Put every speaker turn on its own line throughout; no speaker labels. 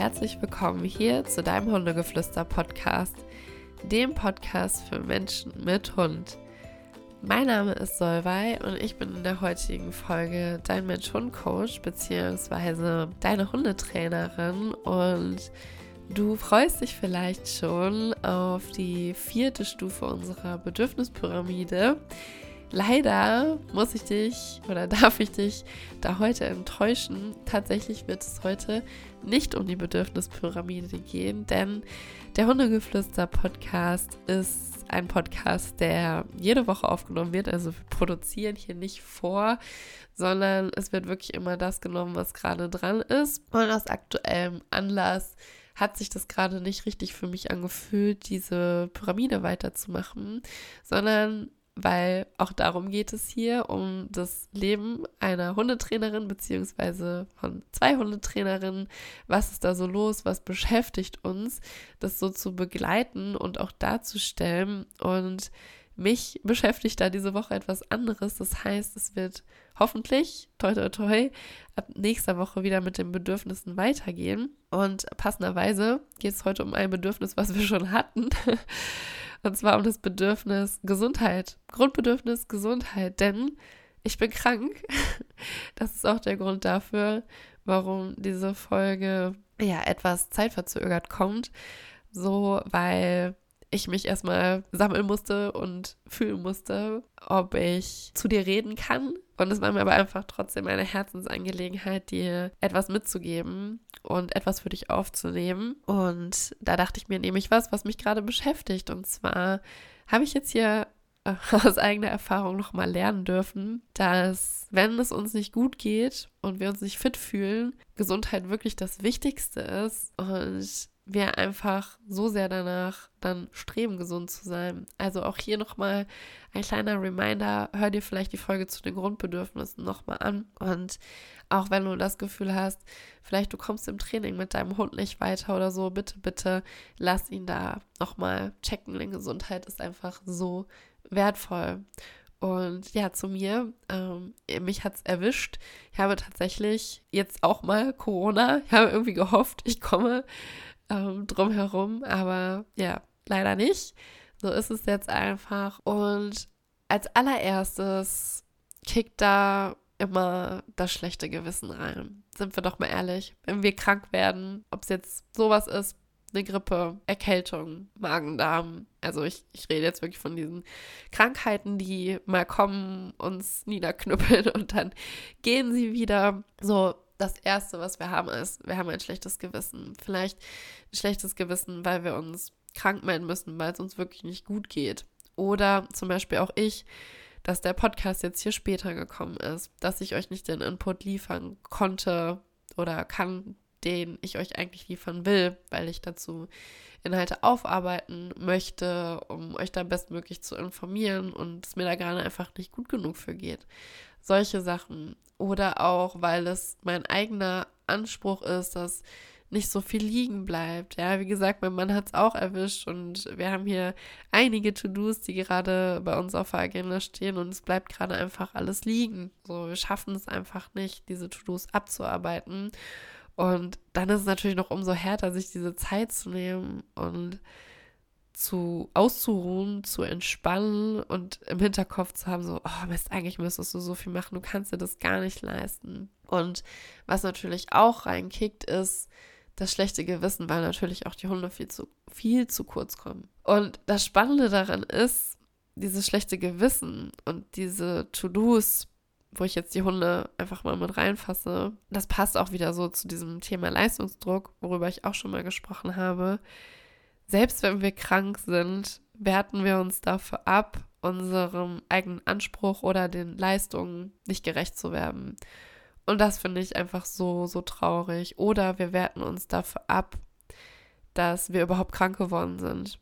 herzlich willkommen hier zu deinem Hundegeflüster-Podcast, dem Podcast für Menschen mit Hund. Mein Name ist Solvay und ich bin in der heutigen Folge dein Mensch-Hund-Coach bzw. deine Hundetrainerin und du freust dich vielleicht schon auf die vierte Stufe unserer Bedürfnispyramide Leider muss ich dich oder darf ich dich da heute enttäuschen. Tatsächlich wird es heute nicht um die Bedürfnispyramide gehen, denn der Hundegeflüster-Podcast ist ein Podcast, der jede Woche aufgenommen wird. Also wir produzieren hier nicht vor, sondern es wird wirklich immer das genommen, was gerade dran ist. Und aus aktuellem Anlass hat sich das gerade nicht richtig für mich angefühlt, diese Pyramide weiterzumachen, sondern weil auch darum geht es hier, um das Leben einer Hundetrainerin beziehungsweise von zwei Hundetrainerinnen. Was ist da so los? Was beschäftigt uns? Das so zu begleiten und auch darzustellen. Und mich beschäftigt da diese Woche etwas anderes. Das heißt, es wird hoffentlich, toi toi toi, ab nächster Woche wieder mit den Bedürfnissen weitergehen. Und passenderweise geht es heute um ein Bedürfnis, was wir schon hatten. Und zwar um das Bedürfnis Gesundheit. Grundbedürfnis Gesundheit. Denn ich bin krank. Das ist auch der Grund dafür, warum diese Folge ja etwas zeitverzögert kommt. So, weil ich mich erstmal sammeln musste und fühlen musste, ob ich zu dir reden kann. Und es war mir aber einfach trotzdem eine Herzensangelegenheit, dir etwas mitzugeben und etwas für dich aufzunehmen. Und da dachte ich mir, nehme ich was, was mich gerade beschäftigt. Und zwar habe ich jetzt hier äh, aus eigener Erfahrung nochmal lernen dürfen, dass wenn es uns nicht gut geht und wir uns nicht fit fühlen, Gesundheit wirklich das Wichtigste ist und wir einfach so sehr danach dann streben, gesund zu sein. Also auch hier nochmal ein kleiner Reminder, hör dir vielleicht die Folge zu den Grundbedürfnissen nochmal an. Und auch wenn du das Gefühl hast, vielleicht du kommst im Training mit deinem Hund nicht weiter oder so, bitte, bitte lass ihn da nochmal checken, denn Gesundheit ist einfach so wertvoll. Und ja, zu mir, ähm, mich hat es erwischt. Ich habe tatsächlich jetzt auch mal Corona. Ich habe irgendwie gehofft, ich komme ähm, drumherum, aber ja, leider nicht. So ist es jetzt einfach. Und als allererstes kickt da immer das schlechte Gewissen rein. Sind wir doch mal ehrlich. Wenn wir krank werden, ob es jetzt sowas ist, eine Grippe, Erkältung, Magen-Darm. Also ich, ich rede jetzt wirklich von diesen Krankheiten, die mal kommen, uns niederknüppeln und dann gehen sie wieder. So, das Erste, was wir haben, ist, wir haben ein schlechtes Gewissen. Vielleicht ein schlechtes Gewissen, weil wir uns krank melden müssen, weil es uns wirklich nicht gut geht. Oder zum Beispiel auch ich, dass der Podcast jetzt hier später gekommen ist, dass ich euch nicht den Input liefern konnte oder kann, den ich euch eigentlich liefern will, weil ich dazu Inhalte aufarbeiten möchte, um euch da bestmöglich zu informieren und es mir da gerade einfach nicht gut genug für geht. Solche Sachen. Oder auch, weil es mein eigener Anspruch ist, dass nicht so viel liegen bleibt. Ja, wie gesagt, mein Mann hat es auch erwischt und wir haben hier einige To-Dos, die gerade bei uns auf der Agenda stehen und es bleibt gerade einfach alles liegen. So, wir schaffen es einfach nicht, diese To-Dos abzuarbeiten. Und dann ist es natürlich noch umso härter, sich diese Zeit zu nehmen und zu auszuruhen, zu entspannen und im Hinterkopf zu haben, so, oh Mist, eigentlich müsstest du so viel machen, du kannst dir das gar nicht leisten. Und was natürlich auch reinkickt, ist das schlechte Gewissen, weil natürlich auch die Hunde viel zu, viel zu kurz kommen. Und das Spannende daran ist, dieses schlechte Gewissen und diese To-Dos, wo ich jetzt die Hunde einfach mal mit reinfasse, das passt auch wieder so zu diesem Thema Leistungsdruck, worüber ich auch schon mal gesprochen habe selbst wenn wir krank sind, werten wir uns dafür ab, unserem eigenen Anspruch oder den Leistungen nicht gerecht zu werden. Und das finde ich einfach so, so traurig. Oder wir werten uns dafür ab, dass wir überhaupt krank geworden sind.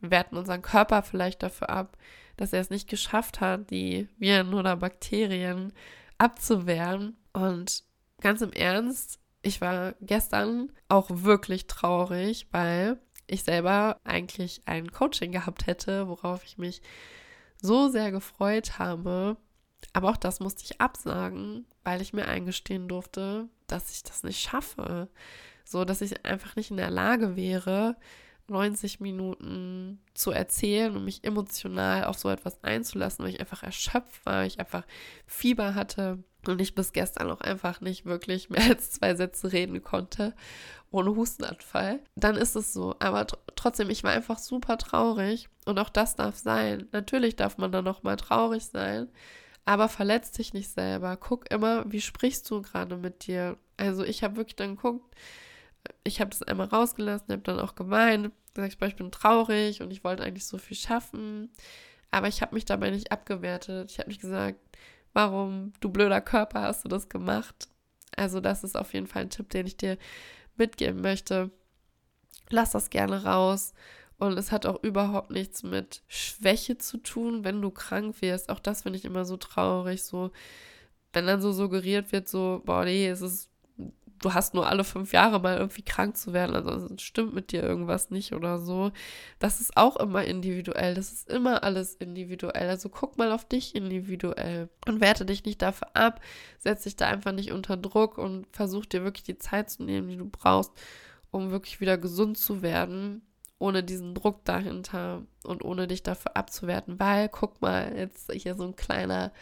Wir werten unseren Körper vielleicht dafür ab, dass er es nicht geschafft hat, die Viren oder Bakterien abzuwehren. Und ganz im Ernst, ich war gestern auch wirklich traurig, weil ich selber eigentlich ein Coaching gehabt hätte, worauf ich mich so sehr gefreut habe. Aber auch das musste ich absagen, weil ich mir eingestehen durfte, dass ich das nicht schaffe. So, dass ich einfach nicht in der Lage wäre, 90 Minuten zu erzählen und mich emotional auf so etwas einzulassen, weil ich einfach erschöpft war, weil ich einfach Fieber hatte und ich bis gestern auch einfach nicht wirklich mehr als zwei Sätze reden konnte, ohne Hustenanfall, dann ist es so. Aber tr trotzdem, ich war einfach super traurig und auch das darf sein. Natürlich darf man dann noch mal traurig sein, aber verletz dich nicht selber. Guck immer, wie sprichst du gerade mit dir. Also ich habe wirklich dann geguckt, ich habe das einmal rausgelassen, habe dann auch gemeint, gesagt, ich bin traurig und ich wollte eigentlich so viel schaffen, aber ich habe mich dabei nicht abgewertet. Ich habe nicht gesagt, warum, du blöder Körper, hast du das gemacht? Also das ist auf jeden Fall ein Tipp, den ich dir mitgeben möchte. Lass das gerne raus. Und es hat auch überhaupt nichts mit Schwäche zu tun, wenn du krank wirst. Auch das finde ich immer so traurig. So, wenn dann so suggeriert wird, so, boah, nee, es ist du hast nur alle fünf Jahre mal irgendwie krank zu werden, also stimmt mit dir irgendwas nicht oder so. Das ist auch immer individuell. Das ist immer alles individuell. Also guck mal auf dich individuell und werte dich nicht dafür ab. Setz dich da einfach nicht unter Druck und versuch dir wirklich die Zeit zu nehmen, die du brauchst, um wirklich wieder gesund zu werden. Ohne diesen Druck dahinter und ohne dich dafür abzuwerten, weil, guck mal, jetzt hier so ein kleiner,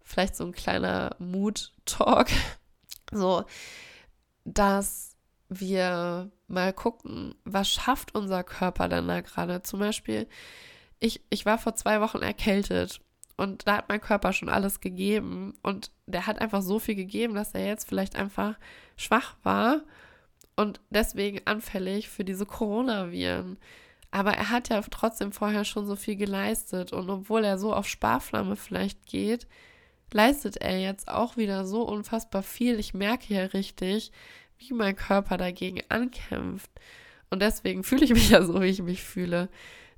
vielleicht so ein kleiner Mood-Talk. So, dass wir mal gucken, was schafft unser Körper denn da gerade. Zum Beispiel, ich, ich war vor zwei Wochen erkältet und da hat mein Körper schon alles gegeben und der hat einfach so viel gegeben, dass er jetzt vielleicht einfach schwach war und deswegen anfällig für diese Coronaviren. Aber er hat ja trotzdem vorher schon so viel geleistet und obwohl er so auf Sparflamme vielleicht geht, leistet er jetzt auch wieder so unfassbar viel. Ich merke ja richtig, wie mein Körper dagegen ankämpft. Und deswegen fühle ich mich ja so, wie ich mich fühle.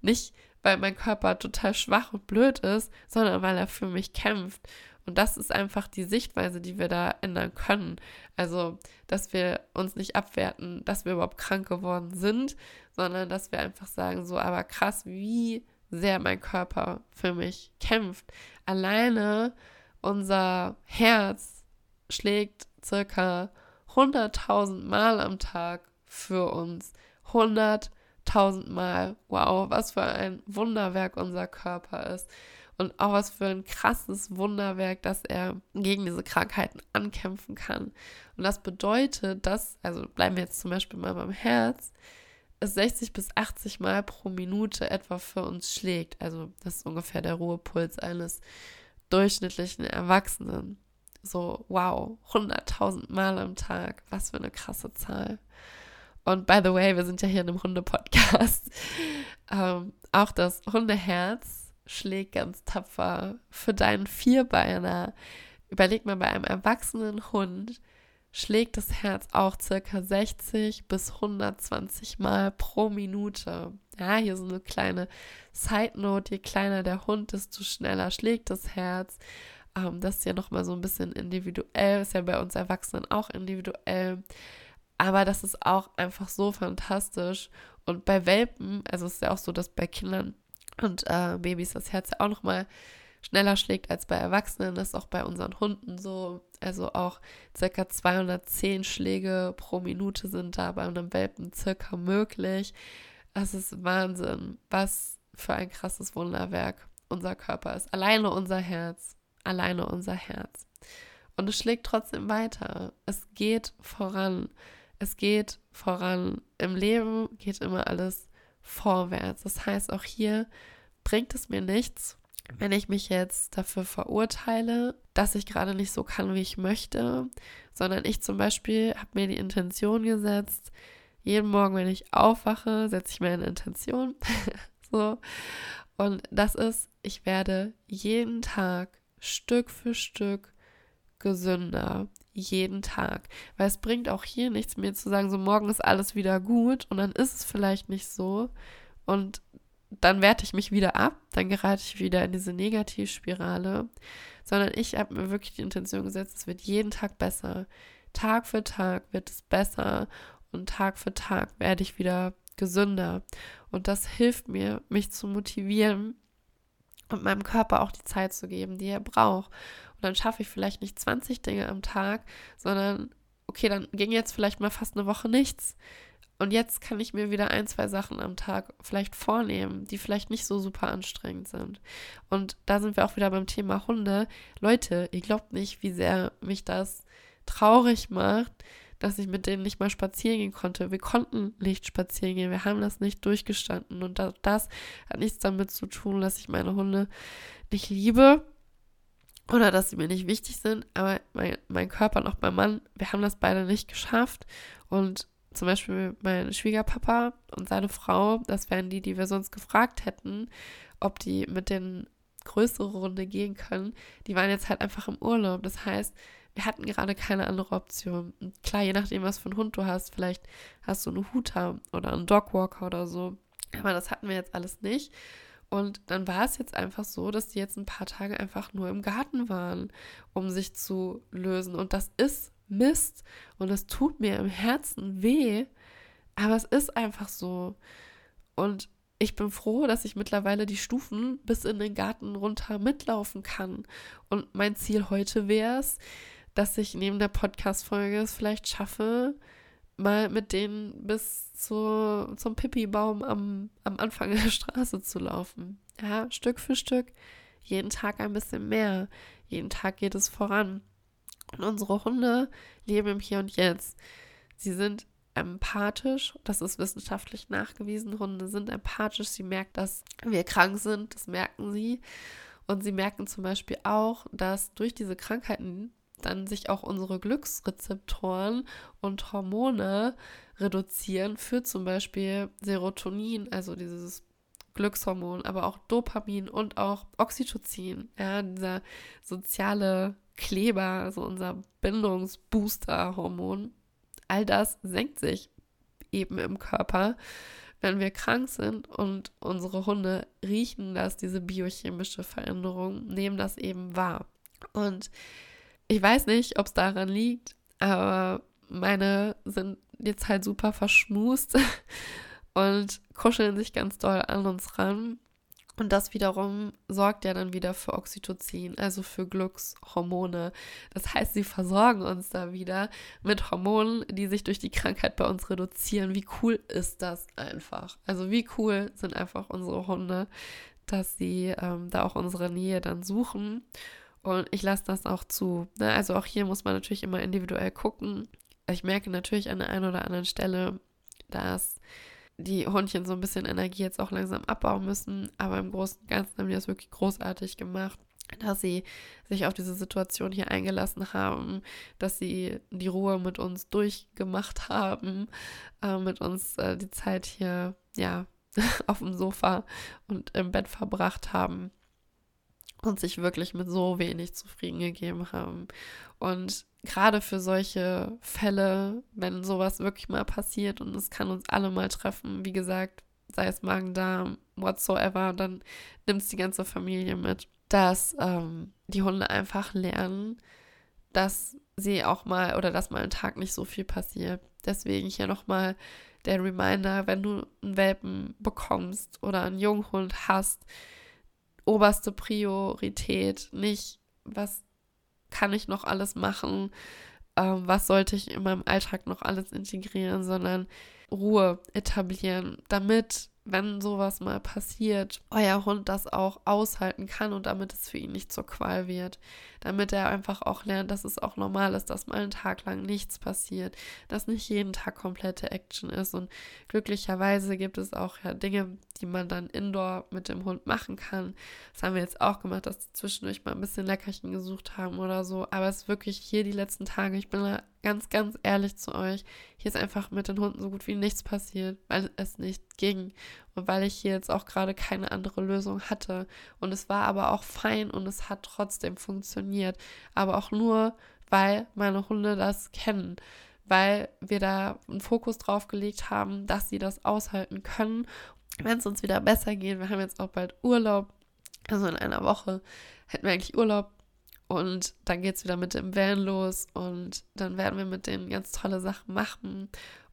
Nicht, weil mein Körper total schwach und blöd ist, sondern weil er für mich kämpft. Und das ist einfach die Sichtweise, die wir da ändern können. Also, dass wir uns nicht abwerten, dass wir überhaupt krank geworden sind, sondern dass wir einfach sagen, so, aber krass, wie sehr mein Körper für mich kämpft. Alleine unser Herz schlägt circa 100.000 Mal am Tag für uns. 100.000 Mal. Wow, was für ein Wunderwerk unser Körper ist. Und auch was für ein krasses Wunderwerk, dass er gegen diese Krankheiten ankämpfen kann. Und das bedeutet, dass, also bleiben wir jetzt zum Beispiel mal beim Herz, es 60 bis 80 Mal pro Minute etwa für uns schlägt. Also das ist ungefähr der Ruhepuls eines durchschnittlichen Erwachsenen. So, wow, 100.000 Mal am Tag. Was für eine krasse Zahl. Und by the way, wir sind ja hier in einem Hunde-Podcast. Ähm, auch das Hundeherz schlägt ganz tapfer für deinen Vierbeiner. Überleg mal, bei einem erwachsenen Hund schlägt das Herz auch circa 60 bis 120 Mal pro Minute. Ja, hier so eine kleine Side Note. Je kleiner der Hund, desto schneller schlägt das Herz. Ähm, das ist ja nochmal so ein bisschen individuell, ist ja bei uns Erwachsenen auch individuell. Aber das ist auch einfach so fantastisch. Und bei Welpen, also es ist ja auch so, dass bei Kindern und äh, Babys das Herz ja auch nochmal schneller schlägt als bei Erwachsenen. Das ist auch bei unseren Hunden so. Also auch circa 210 Schläge pro Minute sind da bei einem Welpen circa möglich. Das ist Wahnsinn, was für ein krasses Wunderwerk unser Körper ist. Alleine unser Herz alleine unser Herz. Und es schlägt trotzdem weiter. Es geht voran. Es geht voran. Im Leben geht immer alles vorwärts. Das heißt, auch hier bringt es mir nichts, wenn ich mich jetzt dafür verurteile, dass ich gerade nicht so kann, wie ich möchte, sondern ich zum Beispiel habe mir die Intention gesetzt, jeden Morgen, wenn ich aufwache, setze ich mir eine Intention. so. Und das ist, ich werde jeden Tag Stück für Stück gesünder. Jeden Tag. Weil es bringt auch hier nichts, mir zu sagen, so morgen ist alles wieder gut und dann ist es vielleicht nicht so. Und dann werte ich mich wieder ab, dann gerate ich wieder in diese Negativspirale, sondern ich habe mir wirklich die Intention gesetzt, es wird jeden Tag besser. Tag für Tag wird es besser und Tag für Tag werde ich wieder gesünder. Und das hilft mir, mich zu motivieren, und meinem Körper auch die Zeit zu geben, die er braucht. Und dann schaffe ich vielleicht nicht 20 Dinge am Tag, sondern okay, dann ging jetzt vielleicht mal fast eine Woche nichts. Und jetzt kann ich mir wieder ein, zwei Sachen am Tag vielleicht vornehmen, die vielleicht nicht so super anstrengend sind. Und da sind wir auch wieder beim Thema Hunde. Leute, ihr glaubt nicht, wie sehr mich das traurig macht, dass ich mit denen nicht mal spazieren gehen konnte. Wir konnten nicht spazieren gehen, wir haben das nicht durchgestanden. Und das, hat nichts damit zu tun, dass ich meine Hunde nicht liebe oder dass sie mir nicht wichtig sind, aber mein, mein Körper und auch mein Mann, wir haben das beide nicht geschafft. Und zum Beispiel mein Schwiegerpapa und seine Frau, das wären die, die wir sonst gefragt hätten, ob die mit den größere Runde gehen können, die waren jetzt halt einfach im Urlaub. Das heißt, wir hatten gerade keine andere Option. Und klar, je nachdem, was für einen Hund du hast, vielleicht hast du einen Huter oder einen Dogwalker oder so. Aber das hatten wir jetzt alles nicht. Und dann war es jetzt einfach so, dass die jetzt ein paar Tage einfach nur im Garten waren, um sich zu lösen. Und das ist Mist. Und es tut mir im Herzen weh. Aber es ist einfach so. Und ich bin froh, dass ich mittlerweile die Stufen bis in den Garten runter mitlaufen kann. Und mein Ziel heute wäre es, dass ich neben der Podcast-Folge es vielleicht schaffe, mal mit denen bis zu, zum Pipi-Baum am, am Anfang der Straße zu laufen. Ja, Stück für Stück, jeden Tag ein bisschen mehr. Jeden Tag geht es voran. Und unsere Hunde leben im Hier und Jetzt. Sie sind empathisch, das ist wissenschaftlich nachgewiesen. Hunde sind empathisch, sie merken, dass wir krank sind, das merken sie. Und sie merken zum Beispiel auch, dass durch diese Krankheiten dann sich auch unsere Glücksrezeptoren und Hormone reduzieren für zum Beispiel Serotonin, also dieses Glückshormon, aber auch Dopamin und auch Oxytocin, ja, dieser soziale Kleber, also unser Bindungsbooster-Hormon. All das senkt sich eben im Körper, wenn wir krank sind und unsere Hunde riechen das, diese biochemische Veränderung, nehmen das eben wahr. Und ich weiß nicht, ob es daran liegt, aber meine sind jetzt halt super verschmust und kuscheln sich ganz doll an uns ran. Und das wiederum sorgt ja dann wieder für Oxytocin, also für Glückshormone. Das heißt, sie versorgen uns da wieder mit Hormonen, die sich durch die Krankheit bei uns reduzieren. Wie cool ist das einfach? Also wie cool sind einfach unsere Hunde, dass sie ähm, da auch unsere Nähe dann suchen. Und ich lasse das auch zu. Ne? Also auch hier muss man natürlich immer individuell gucken. Ich merke natürlich an der einen oder anderen Stelle, dass die Hundchen so ein bisschen Energie jetzt auch langsam abbauen müssen. Aber im Großen und Ganzen haben die das wirklich großartig gemacht, dass sie sich auf diese Situation hier eingelassen haben, dass sie die Ruhe mit uns durchgemacht haben, äh, mit uns äh, die Zeit hier, ja, auf dem Sofa und im Bett verbracht haben und sich wirklich mit so wenig zufrieden gegeben haben. Und gerade für solche Fälle, wenn sowas wirklich mal passiert und es kann uns alle mal treffen, wie gesagt, sei es Magen-Darm, whatsoever, dann nimmt es die ganze Familie mit, dass ähm, die Hunde einfach lernen, dass sie auch mal oder dass mal ein Tag nicht so viel passiert. Deswegen hier nochmal der Reminder, wenn du einen Welpen bekommst oder einen Junghund hast, oberste Priorität, nicht was kann ich noch alles machen, ähm, was sollte ich in meinem Alltag noch alles integrieren, sondern Ruhe etablieren, damit wenn sowas mal passiert, euer Hund das auch aushalten kann und damit es für ihn nicht zur Qual wird. Damit er einfach auch lernt, dass es auch normal ist, dass mal einen Tag lang nichts passiert, dass nicht jeden Tag komplette Action ist. Und glücklicherweise gibt es auch ja Dinge, die man dann indoor mit dem Hund machen kann. Das haben wir jetzt auch gemacht, dass die zwischendurch mal ein bisschen Leckerchen gesucht haben oder so. Aber es ist wirklich hier die letzten Tage, ich bin da ganz, ganz ehrlich zu euch, hier ist einfach mit den Hunden so gut wie nichts passiert, weil es nicht ging und weil ich hier jetzt auch gerade keine andere Lösung hatte. Und es war aber auch fein und es hat trotzdem funktioniert. Aber auch nur, weil meine Hunde das kennen, weil wir da einen Fokus drauf gelegt haben, dass sie das aushalten können. Wenn es uns wieder besser geht, wir haben jetzt auch bald Urlaub, also in einer Woche hätten wir eigentlich Urlaub, und dann geht es wieder mit dem Van los und dann werden wir mit denen ganz tolle Sachen machen.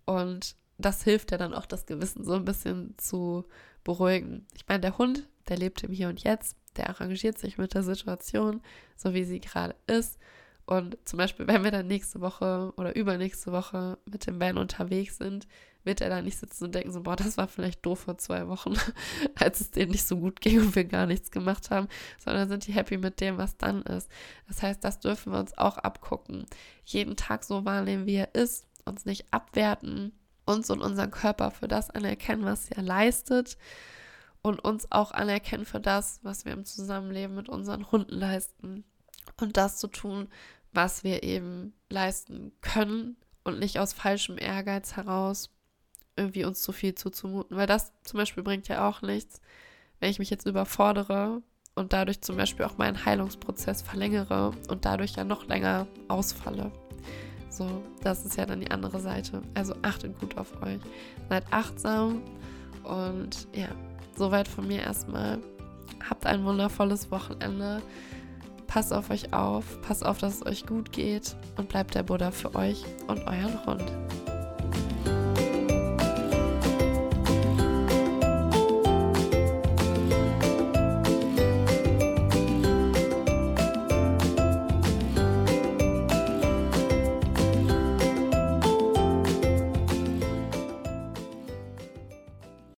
Und das hilft ja dann auch, das Gewissen so ein bisschen zu beruhigen. Ich meine, der Hund, der lebt im Hier und Jetzt, der arrangiert sich mit der Situation, so wie sie gerade ist. Und zum Beispiel, wenn wir dann nächste Woche oder übernächste Woche mit dem Van unterwegs sind, wird er da nicht sitzen und denken so, boah, das war vielleicht doof vor zwei Wochen, als es denen nicht so gut ging und wir gar nichts gemacht haben, sondern sind die happy mit dem, was dann ist. Das heißt, das dürfen wir uns auch abgucken. Jeden Tag so wahrnehmen, wie er ist, uns nicht abwerten, uns und unseren Körper für das anerkennen, was er leistet und uns auch anerkennen für das, was wir im Zusammenleben mit unseren Hunden leisten und das zu tun, was wir eben leisten können und nicht aus falschem Ehrgeiz heraus irgendwie uns zu viel zuzumuten, weil das zum Beispiel bringt ja auch nichts, wenn ich mich jetzt überfordere und dadurch zum Beispiel auch meinen Heilungsprozess verlängere und dadurch ja noch länger ausfalle. So, das ist ja dann die andere Seite. Also achtet gut auf euch. Seid achtsam und ja, soweit von mir erstmal. Habt ein wundervolles Wochenende. Passt auf euch auf, passt auf, dass es euch gut geht und bleibt der Buddha für euch und euren Hund.